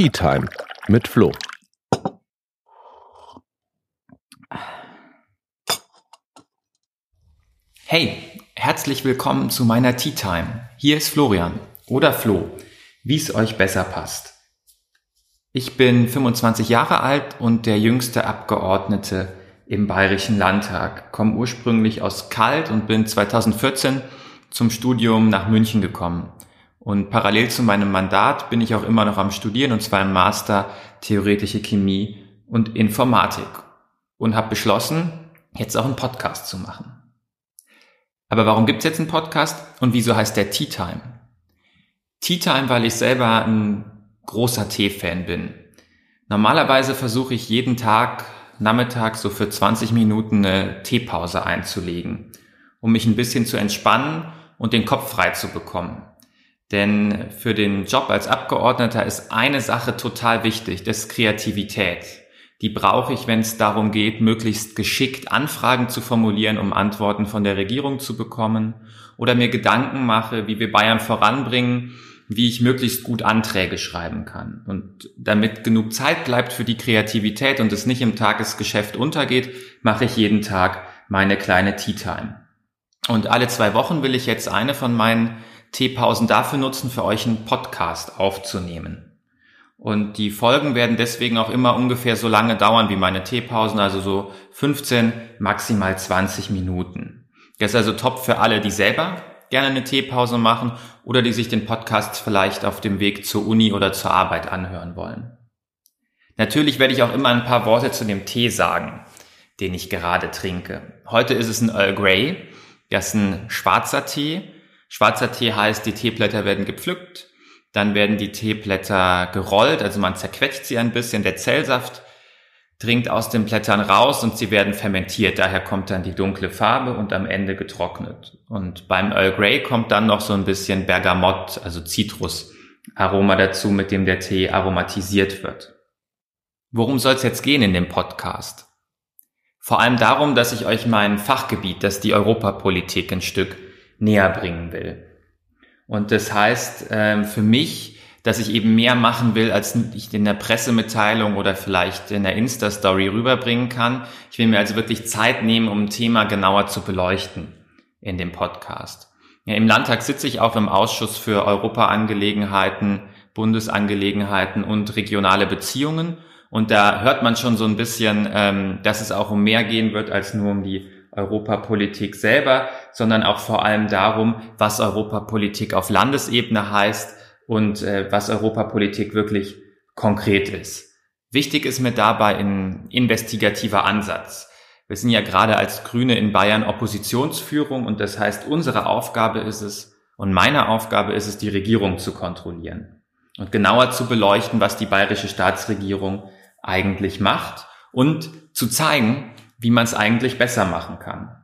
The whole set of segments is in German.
Tea Time mit Flo. Hey, herzlich willkommen zu meiner Tea Time. Hier ist Florian oder Flo, wie es euch besser passt. Ich bin 25 Jahre alt und der jüngste Abgeordnete im Bayerischen Landtag, komme ursprünglich aus Kalt und bin 2014 zum Studium nach München gekommen. Und parallel zu meinem Mandat bin ich auch immer noch am Studieren und zwar im Master Theoretische Chemie und Informatik und habe beschlossen, jetzt auch einen Podcast zu machen. Aber warum gibt's jetzt einen Podcast und wieso heißt der Tea Time? Tea Time, weil ich selber ein großer Tee-Fan bin. Normalerweise versuche ich jeden Tag Nachmittag so für 20 Minuten eine Teepause einzulegen, um mich ein bisschen zu entspannen und den Kopf frei zu bekommen. Denn für den Job als Abgeordneter ist eine Sache total wichtig, das ist Kreativität. Die brauche ich, wenn es darum geht, möglichst geschickt Anfragen zu formulieren, um Antworten von der Regierung zu bekommen oder mir Gedanken mache, wie wir Bayern voranbringen, wie ich möglichst gut Anträge schreiben kann. Und damit genug Zeit bleibt für die Kreativität und es nicht im Tagesgeschäft untergeht, mache ich jeden Tag meine kleine Tea Time. Und alle zwei Wochen will ich jetzt eine von meinen Teepausen dafür nutzen, für euch einen Podcast aufzunehmen. Und die Folgen werden deswegen auch immer ungefähr so lange dauern wie meine Teepausen, also so 15, maximal 20 Minuten. Das ist also top für alle, die selber gerne eine Teepause machen oder die sich den Podcast vielleicht auf dem Weg zur Uni oder zur Arbeit anhören wollen. Natürlich werde ich auch immer ein paar Worte zu dem Tee sagen, den ich gerade trinke. Heute ist es ein Earl Grey, das ist ein schwarzer Tee Schwarzer Tee heißt, die Teeblätter werden gepflückt, dann werden die Teeblätter gerollt, also man zerquetscht sie ein bisschen, der Zellsaft dringt aus den Blättern raus und sie werden fermentiert. Daher kommt dann die dunkle Farbe und am Ende getrocknet. Und beim Earl Grey kommt dann noch so ein bisschen Bergamott, also Zitrusaroma dazu, mit dem der Tee aromatisiert wird. Worum soll es jetzt gehen in dem Podcast? Vor allem darum, dass ich euch mein Fachgebiet, das die Europapolitik ein Stück näher bringen will. Und das heißt ähm, für mich, dass ich eben mehr machen will, als ich in der Pressemitteilung oder vielleicht in der Insta-Story rüberbringen kann. Ich will mir also wirklich Zeit nehmen, um ein Thema genauer zu beleuchten in dem Podcast. Ja, Im Landtag sitze ich auch im Ausschuss für Europaangelegenheiten, Bundesangelegenheiten und regionale Beziehungen. Und da hört man schon so ein bisschen, ähm, dass es auch um mehr gehen wird als nur um die Europapolitik selber, sondern auch vor allem darum, was Europapolitik auf Landesebene heißt und äh, was Europapolitik wirklich konkret ist. Wichtig ist mir dabei ein investigativer Ansatz. Wir sind ja gerade als Grüne in Bayern Oppositionsführung und das heißt, unsere Aufgabe ist es und meine Aufgabe ist es, die Regierung zu kontrollieren und genauer zu beleuchten, was die bayerische Staatsregierung eigentlich macht und zu zeigen, wie man es eigentlich besser machen kann.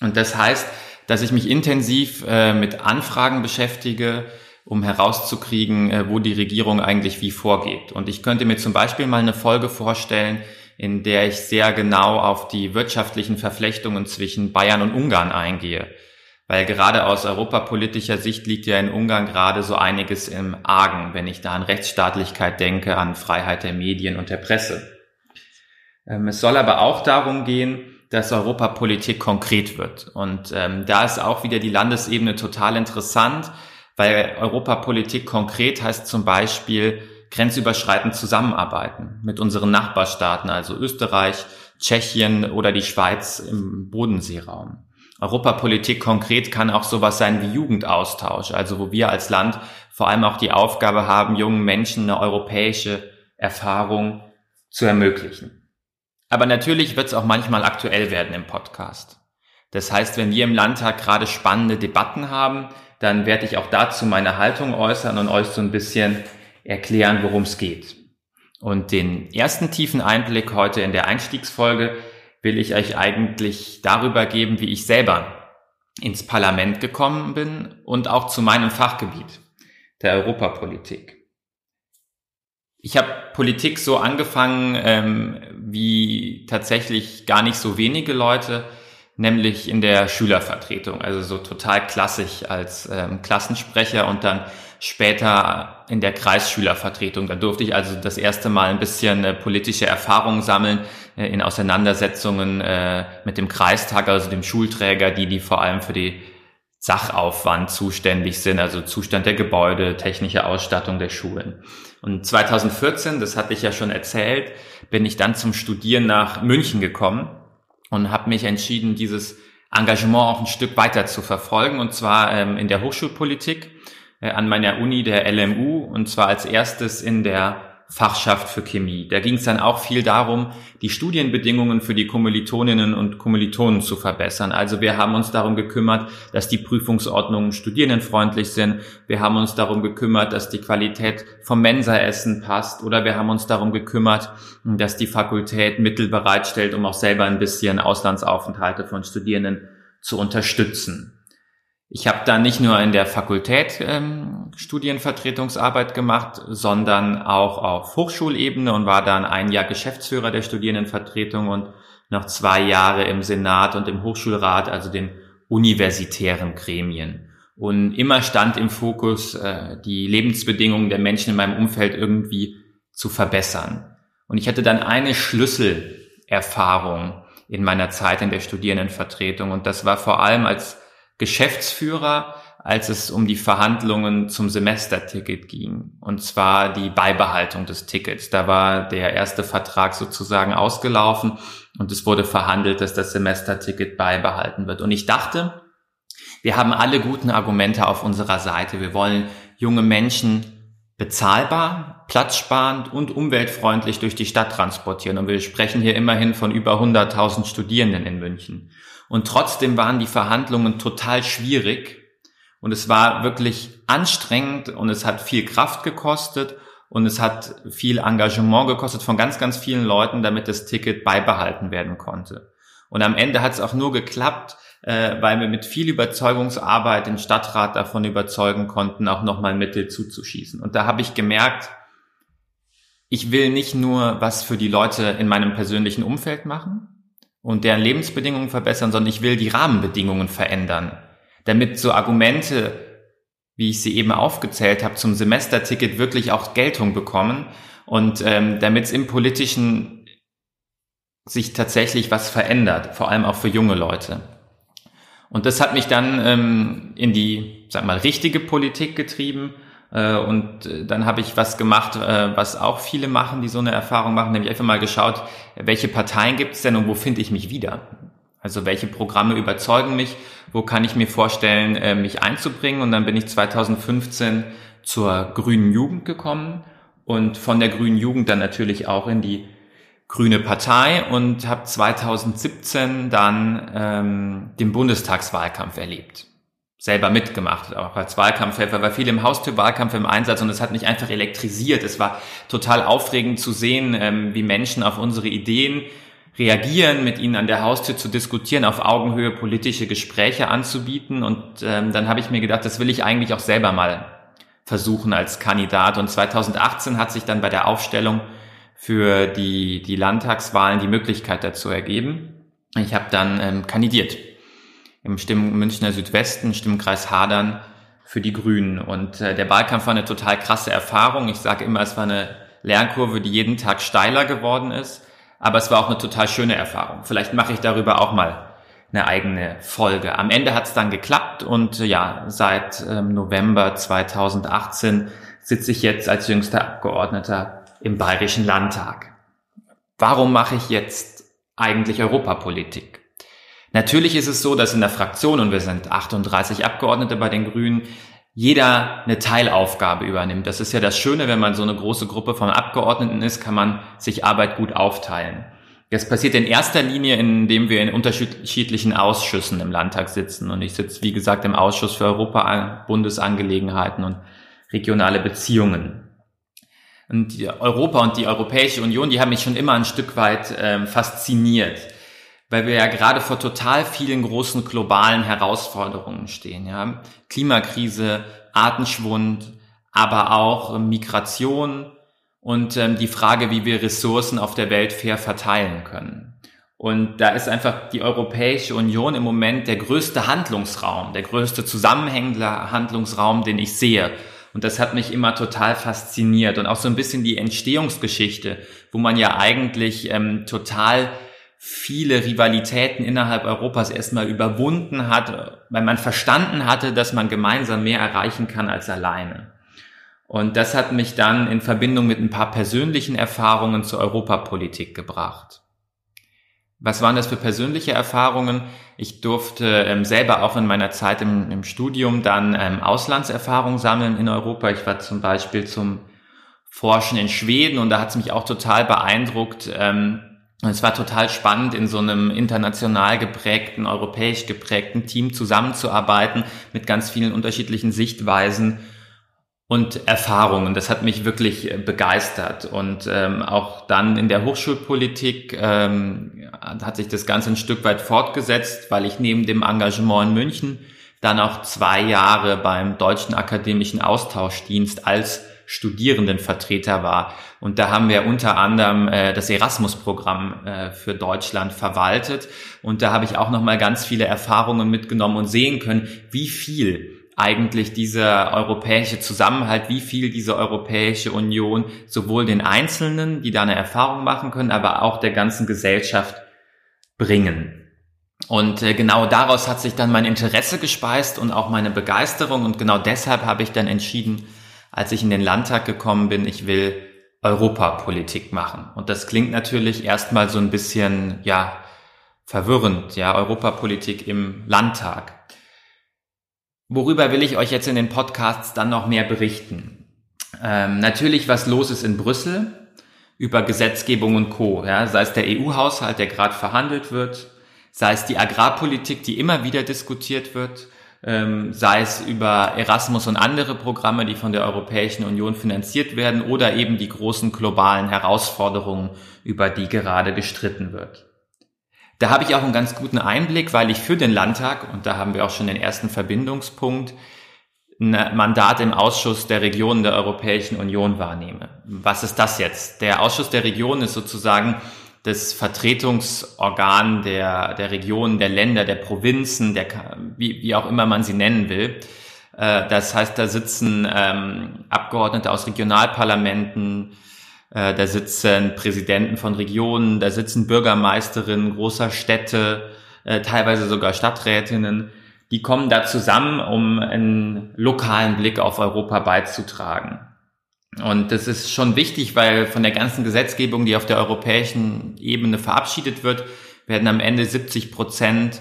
Und das heißt, dass ich mich intensiv äh, mit Anfragen beschäftige, um herauszukriegen, äh, wo die Regierung eigentlich wie vorgeht. Und ich könnte mir zum Beispiel mal eine Folge vorstellen, in der ich sehr genau auf die wirtschaftlichen Verflechtungen zwischen Bayern und Ungarn eingehe. Weil gerade aus europapolitischer Sicht liegt ja in Ungarn gerade so einiges im Argen, wenn ich da an Rechtsstaatlichkeit denke, an Freiheit der Medien und der Presse. Ähm, es soll aber auch darum gehen, dass Europapolitik konkret wird. Und ähm, da ist auch wieder die Landesebene total interessant, weil Europapolitik konkret heißt zum Beispiel grenzüberschreitend zusammenarbeiten mit unseren Nachbarstaaten, also Österreich, Tschechien oder die Schweiz im Bodenseeraum. Europapolitik konkret kann auch sowas sein wie Jugendaustausch, also wo wir als Land vor allem auch die Aufgabe haben, jungen Menschen eine europäische Erfahrung zu ermöglichen. Aber natürlich wird es auch manchmal aktuell werden im Podcast. Das heißt, wenn wir im Landtag gerade spannende Debatten haben, dann werde ich auch dazu meine Haltung äußern und euch so ein bisschen erklären, worum es geht. Und den ersten tiefen Einblick heute in der Einstiegsfolge will ich euch eigentlich darüber geben, wie ich selber ins Parlament gekommen bin und auch zu meinem Fachgebiet, der Europapolitik. Ich habe Politik so angefangen ähm, wie tatsächlich gar nicht so wenige Leute, nämlich in der Schülervertretung. Also so total klassisch als ähm, Klassensprecher und dann später in der Kreisschülervertretung. Da durfte ich also das erste Mal ein bisschen äh, politische Erfahrung sammeln äh, in Auseinandersetzungen äh, mit dem Kreistag, also dem Schulträger, die die vor allem für die Sachaufwand zuständig sind, also Zustand der Gebäude, technische Ausstattung der Schulen. Und 2014, das hatte ich ja schon erzählt, bin ich dann zum Studieren nach München gekommen und habe mich entschieden, dieses Engagement auch ein Stück weiter zu verfolgen, und zwar ähm, in der Hochschulpolitik äh, an meiner Uni der LMU, und zwar als erstes in der Fachschaft für Chemie. Da ging es dann auch viel darum, die Studienbedingungen für die Kommilitoninnen und Kommilitonen zu verbessern. Also wir haben uns darum gekümmert, dass die Prüfungsordnungen studierendenfreundlich sind. Wir haben uns darum gekümmert, dass die Qualität vom Mensaessen passt. Oder wir haben uns darum gekümmert, dass die Fakultät Mittel bereitstellt, um auch selber ein bisschen Auslandsaufenthalte von Studierenden zu unterstützen. Ich habe da nicht nur in der Fakultät ähm, Studienvertretungsarbeit gemacht, sondern auch auf Hochschulebene und war dann ein Jahr Geschäftsführer der Studierendenvertretung und noch zwei Jahre im Senat und im Hochschulrat, also den universitären Gremien. Und immer stand im Fokus, äh, die Lebensbedingungen der Menschen in meinem Umfeld irgendwie zu verbessern. Und ich hatte dann eine Schlüsselerfahrung in meiner Zeit in der Studierendenvertretung und das war vor allem als Geschäftsführer, als es um die Verhandlungen zum Semesterticket ging. Und zwar die Beibehaltung des Tickets. Da war der erste Vertrag sozusagen ausgelaufen und es wurde verhandelt, dass das Semesterticket beibehalten wird. Und ich dachte, wir haben alle guten Argumente auf unserer Seite. Wir wollen junge Menschen bezahlbar, platzsparend und umweltfreundlich durch die Stadt transportieren. Und wir sprechen hier immerhin von über 100.000 Studierenden in München. Und trotzdem waren die Verhandlungen total schwierig. Und es war wirklich anstrengend und es hat viel Kraft gekostet und es hat viel Engagement gekostet von ganz, ganz vielen Leuten, damit das Ticket beibehalten werden konnte. Und am Ende hat es auch nur geklappt, äh, weil wir mit viel Überzeugungsarbeit den Stadtrat davon überzeugen konnten, auch nochmal Mittel zuzuschießen. Und da habe ich gemerkt, ich will nicht nur was für die Leute in meinem persönlichen Umfeld machen, und deren Lebensbedingungen verbessern, sondern ich will die Rahmenbedingungen verändern, damit so Argumente, wie ich sie eben aufgezählt habe, zum Semesterticket wirklich auch Geltung bekommen und ähm, damit es im politischen sich tatsächlich was verändert, vor allem auch für junge Leute. Und das hat mich dann ähm, in die, sag mal, richtige Politik getrieben äh, und äh, dann habe ich was gemacht, äh, was auch viele machen, die so eine Erfahrung machen, nämlich einfach mal geschaut, welche Parteien gibt es denn und wo finde ich mich wieder? Also welche Programme überzeugen mich, wo kann ich mir vorstellen, mich einzubringen? Und dann bin ich 2015 zur Grünen Jugend gekommen und von der Grünen Jugend dann natürlich auch in die Grüne Partei und habe 2017 dann ähm, den Bundestagswahlkampf erlebt selber mitgemacht, auch als Wahlkampfhelfer, war viel im Haustürwahlkampf im Einsatz und es hat mich einfach elektrisiert. Es war total aufregend zu sehen, ähm, wie Menschen auf unsere Ideen reagieren, mit ihnen an der Haustür zu diskutieren, auf Augenhöhe politische Gespräche anzubieten. Und ähm, dann habe ich mir gedacht, das will ich eigentlich auch selber mal versuchen als Kandidat. Und 2018 hat sich dann bei der Aufstellung für die, die Landtagswahlen die Möglichkeit dazu ergeben. Ich habe dann ähm, kandidiert im Stimm Münchner Südwesten, Stimmkreis Hadern für die Grünen. Und äh, der Wahlkampf war eine total krasse Erfahrung. Ich sage immer, es war eine Lernkurve, die jeden Tag steiler geworden ist. Aber es war auch eine total schöne Erfahrung. Vielleicht mache ich darüber auch mal eine eigene Folge. Am Ende hat es dann geklappt und äh, ja, seit ähm, November 2018 sitze ich jetzt als jüngster Abgeordneter im Bayerischen Landtag. Warum mache ich jetzt eigentlich Europapolitik? Natürlich ist es so, dass in der Fraktion, und wir sind 38 Abgeordnete bei den Grünen, jeder eine Teilaufgabe übernimmt. Das ist ja das Schöne, wenn man so eine große Gruppe von Abgeordneten ist, kann man sich Arbeit gut aufteilen. Das passiert in erster Linie, indem wir in unterschiedlichen Ausschüssen im Landtag sitzen. Und ich sitze, wie gesagt, im Ausschuss für Europa, Bundesangelegenheiten und regionale Beziehungen. Und Europa und die Europäische Union, die haben mich schon immer ein Stück weit äh, fasziniert weil wir ja gerade vor total vielen großen globalen Herausforderungen stehen. Ja? Klimakrise, Artenschwund, aber auch Migration und ähm, die Frage, wie wir Ressourcen auf der Welt fair verteilen können. Und da ist einfach die Europäische Union im Moment der größte Handlungsraum, der größte zusammenhängende Handlungsraum, den ich sehe. Und das hat mich immer total fasziniert und auch so ein bisschen die Entstehungsgeschichte, wo man ja eigentlich ähm, total viele Rivalitäten innerhalb Europas erstmal überwunden hat, weil man verstanden hatte, dass man gemeinsam mehr erreichen kann als alleine. Und das hat mich dann in Verbindung mit ein paar persönlichen Erfahrungen zur Europapolitik gebracht. Was waren das für persönliche Erfahrungen? Ich durfte ähm, selber auch in meiner Zeit im, im Studium dann ähm, Auslandserfahrung sammeln in Europa. Ich war zum Beispiel zum Forschen in Schweden und da hat es mich auch total beeindruckt. Ähm, es war total spannend, in so einem international geprägten, europäisch geprägten Team zusammenzuarbeiten mit ganz vielen unterschiedlichen Sichtweisen und Erfahrungen. Das hat mich wirklich äh, begeistert. Und ähm, auch dann in der Hochschulpolitik ähm, hat sich das Ganze ein Stück weit fortgesetzt, weil ich neben dem Engagement in München dann auch zwei Jahre beim Deutschen Akademischen Austauschdienst als Studierendenvertreter war. Und da haben wir unter anderem äh, das Erasmus-Programm äh, für Deutschland verwaltet. Und da habe ich auch nochmal ganz viele Erfahrungen mitgenommen und sehen können, wie viel eigentlich dieser europäische Zusammenhalt, wie viel diese Europäische Union sowohl den Einzelnen, die da eine Erfahrung machen können, aber auch der ganzen Gesellschaft bringen. Und äh, genau daraus hat sich dann mein Interesse gespeist und auch meine Begeisterung. Und genau deshalb habe ich dann entschieden, als ich in den Landtag gekommen bin, ich will Europapolitik machen. Und das klingt natürlich erstmal so ein bisschen, ja, verwirrend, ja, Europapolitik im Landtag. Worüber will ich euch jetzt in den Podcasts dann noch mehr berichten? Ähm, natürlich, was los ist in Brüssel über Gesetzgebung und Co. Ja, sei es der EU-Haushalt, der gerade verhandelt wird, sei es die Agrarpolitik, die immer wieder diskutiert wird, ähm, sei es über Erasmus und andere Programme, die von der Europäischen Union finanziert werden, oder eben die großen globalen Herausforderungen, über die gerade gestritten wird. Da habe ich auch einen ganz guten Einblick, weil ich für den Landtag, und da haben wir auch schon den ersten Verbindungspunkt, ein Mandat im Ausschuss der Regionen der Europäischen Union wahrnehme. Was ist das jetzt? Der Ausschuss der Regionen ist sozusagen das Vertretungsorgan der, der Regionen, der Länder, der Provinzen, der, wie, wie auch immer man sie nennen will. Äh, das heißt, da sitzen ähm, Abgeordnete aus Regionalparlamenten, äh, da sitzen Präsidenten von Regionen, da sitzen Bürgermeisterinnen großer Städte, äh, teilweise sogar Stadträtinnen. Die kommen da zusammen, um einen lokalen Blick auf Europa beizutragen. Und das ist schon wichtig, weil von der ganzen Gesetzgebung, die auf der europäischen Ebene verabschiedet wird, werden am Ende 70 Prozent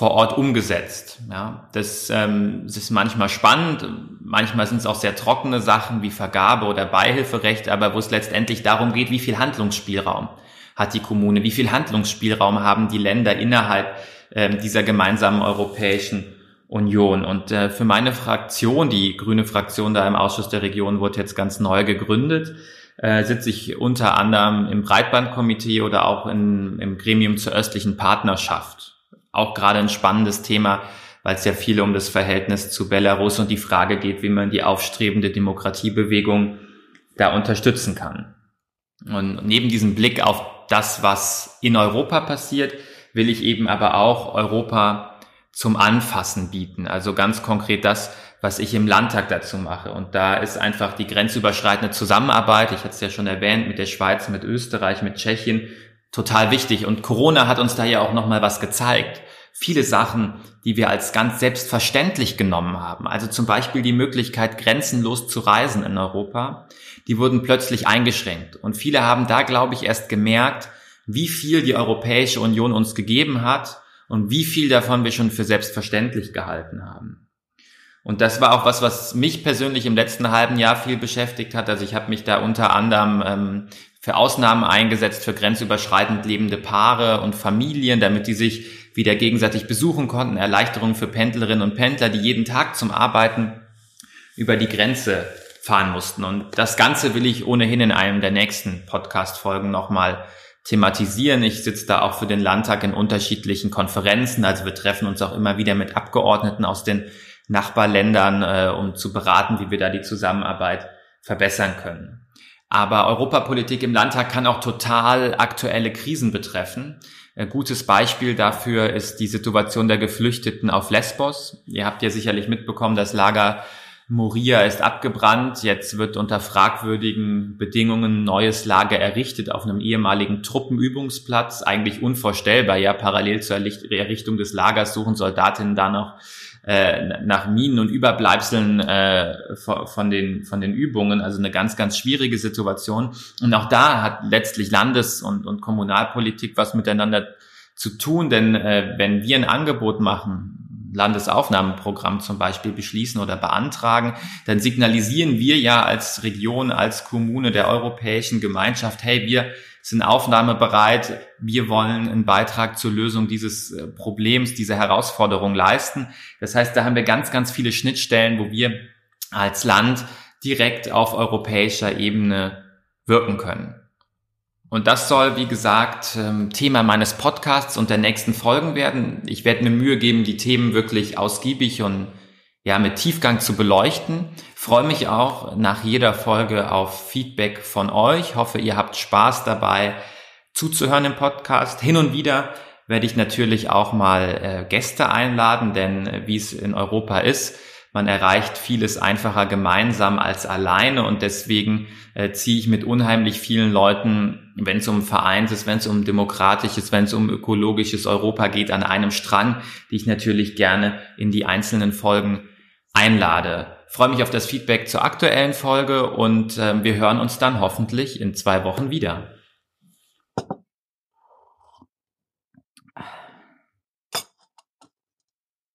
vor Ort umgesetzt. Ja, das, ähm, das ist manchmal spannend, manchmal sind es auch sehr trockene Sachen wie Vergabe oder Beihilferecht, aber wo es letztendlich darum geht, wie viel Handlungsspielraum hat die Kommune, wie viel Handlungsspielraum haben die Länder innerhalb ähm, dieser gemeinsamen Europäischen Union. Und äh, für meine Fraktion, die grüne Fraktion da im Ausschuss der Region wurde jetzt ganz neu gegründet, äh, sitze ich unter anderem im Breitbandkomitee oder auch in, im Gremium zur östlichen Partnerschaft auch gerade ein spannendes Thema, weil es ja viel um das Verhältnis zu Belarus und die Frage geht, wie man die aufstrebende Demokratiebewegung da unterstützen kann. Und neben diesem Blick auf das, was in Europa passiert, will ich eben aber auch Europa zum Anfassen bieten. Also ganz konkret das, was ich im Landtag dazu mache. Und da ist einfach die grenzüberschreitende Zusammenarbeit, ich hatte es ja schon erwähnt, mit der Schweiz, mit Österreich, mit Tschechien, total wichtig. Und Corona hat uns da ja auch nochmal was gezeigt. Viele Sachen, die wir als ganz selbstverständlich genommen haben, also zum Beispiel die Möglichkeit, grenzenlos zu reisen in Europa, die wurden plötzlich eingeschränkt. Und viele haben da, glaube ich, erst gemerkt, wie viel die Europäische Union uns gegeben hat und wie viel davon wir schon für selbstverständlich gehalten haben. Und das war auch was, was mich persönlich im letzten halben Jahr viel beschäftigt hat. Also ich habe mich da unter anderem ähm, für Ausnahmen eingesetzt für grenzüberschreitend lebende Paare und Familien, damit die sich wieder gegenseitig besuchen konnten, Erleichterungen für Pendlerinnen und Pendler, die jeden Tag zum Arbeiten über die Grenze fahren mussten. Und das Ganze will ich ohnehin in einem der nächsten Podcast-Folgen nochmal thematisieren. Ich sitze da auch für den Landtag in unterschiedlichen Konferenzen. Also wir treffen uns auch immer wieder mit Abgeordneten aus den Nachbarländern, äh, um zu beraten, wie wir da die Zusammenarbeit verbessern können. Aber Europapolitik im Landtag kann auch total aktuelle Krisen betreffen. Ein gutes Beispiel dafür ist die Situation der Geflüchteten auf Lesbos. Ihr habt ja sicherlich mitbekommen, das Lager Moria ist abgebrannt, jetzt wird unter fragwürdigen Bedingungen ein neues Lager errichtet auf einem ehemaligen Truppenübungsplatz. Eigentlich unvorstellbar, ja, parallel zur Errichtung des Lagers suchen Soldatinnen da noch äh, nach Minen und Überbleibseln äh, von, den, von den Übungen. Also eine ganz, ganz schwierige Situation. Und auch da hat letztlich Landes- und, und Kommunalpolitik was miteinander zu tun, denn äh, wenn wir ein Angebot machen, Landesaufnahmeprogramm zum Beispiel beschließen oder beantragen, dann signalisieren wir ja als Region, als Kommune der europäischen Gemeinschaft, hey, wir sind aufnahmebereit, wir wollen einen Beitrag zur Lösung dieses äh, Problems, dieser Herausforderung leisten. Das heißt, da haben wir ganz, ganz viele Schnittstellen, wo wir als Land direkt auf europäischer Ebene wirken können. Und das soll, wie gesagt, ähm, Thema meines Podcasts und der nächsten Folgen werden. Ich werde mir Mühe geben, die Themen wirklich ausgiebig und ja, mit Tiefgang zu beleuchten. Freue mich auch nach jeder Folge auf Feedback von euch. Hoffe, ihr habt Spaß dabei zuzuhören im Podcast. Hin und wieder werde ich natürlich auch mal äh, Gäste einladen, denn äh, wie es in Europa ist, man erreicht vieles einfacher gemeinsam als alleine und deswegen äh, ziehe ich mit unheimlich vielen Leuten, wenn es um Vereins ist, wenn es um demokratisches, wenn es um ökologisches Europa geht, an einem Strang, die ich natürlich gerne in die einzelnen Folgen einlade. freue mich auf das Feedback zur aktuellen Folge und äh, wir hören uns dann hoffentlich in zwei Wochen wieder.